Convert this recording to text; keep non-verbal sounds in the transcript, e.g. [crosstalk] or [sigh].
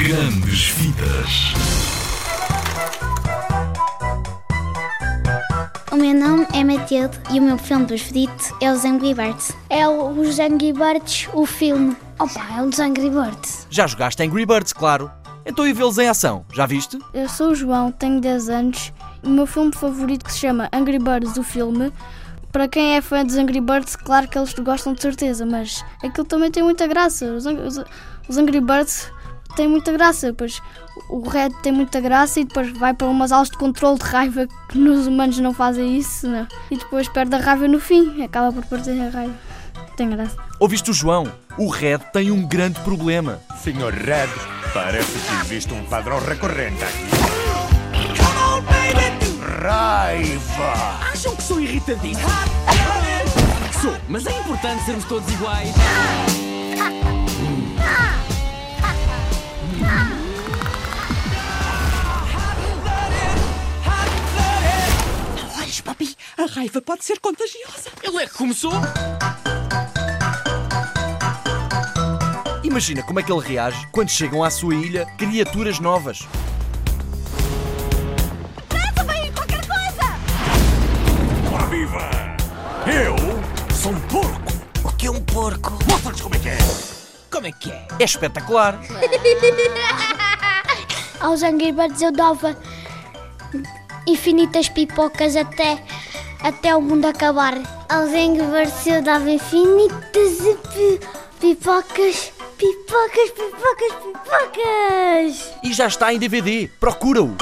Grandes Vidas. O meu nome é Matilde e o meu filme preferido é Os Angry Birds. É o- Os Angry Birds, o filme. Opa, é um dos Angry Birds. Já jogaste Angry Birds, claro. Então e vê-los em ação, já viste? Eu sou o João, tenho 10 anos e o meu filme favorito que se chama Angry Birds, o filme. Para quem é fã dos Angry Birds, claro que eles gostam de certeza, mas aquilo também tem muita graça. Os, os- os Angry Birds têm muita graça, pois o Red tem muita graça e depois vai para umas aulas de controle de raiva que nos humanos não fazem isso, não. e depois perde a raiva no fim, acaba por perder a raiva. Tem graça. Ouviste o João? O Red tem um grande problema. Senhor Red, parece que existe um padrão recorrente aqui. Raiva! Acham que sou irritadíssimo? Sou, mas é importante sermos todos iguais. [laughs] A raiva pode ser contagiosa. Ele é que começou. Imagina como é que ele reage quando chegam à sua ilha criaturas novas. Ora viva! Eu sou um porco! O que é um porco? Mostra-lhes como é que é! Como é que é? É espetacular. [laughs] Aos Angry Birds eu dava infinitas pipocas até, até o mundo acabar. Aos eu dava infinitas pi- pipocas, pipocas, pipocas, pipocas. E já está em DVD. Procura-o.